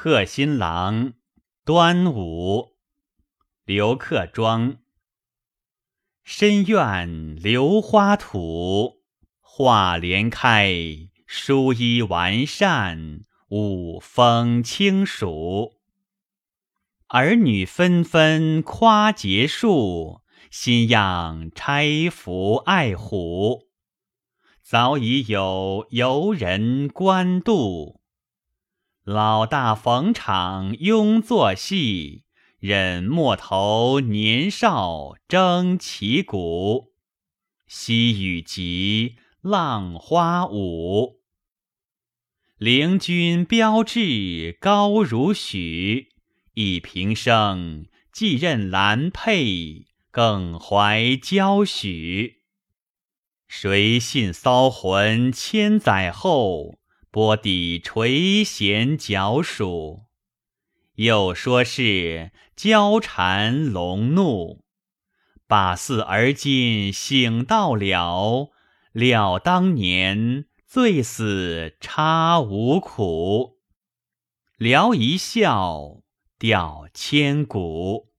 贺新郎，端午，刘克庄。深院榴花土，画帘开，疏衣完扇，五风清暑。儿女纷纷夸结束，新样钗服爱虎。早已有游人观渡，老大逢场拥作戏，忍莫头年少争旗鼓。西雨急，浪花舞。陵君标志高如许，一平生继任兰佩，更怀娇许。谁信骚魂千载后，波底垂涎脚黍？又说是娇缠龙怒，把似而今醒到了，了当年醉死差无苦，聊一笑，吊千古。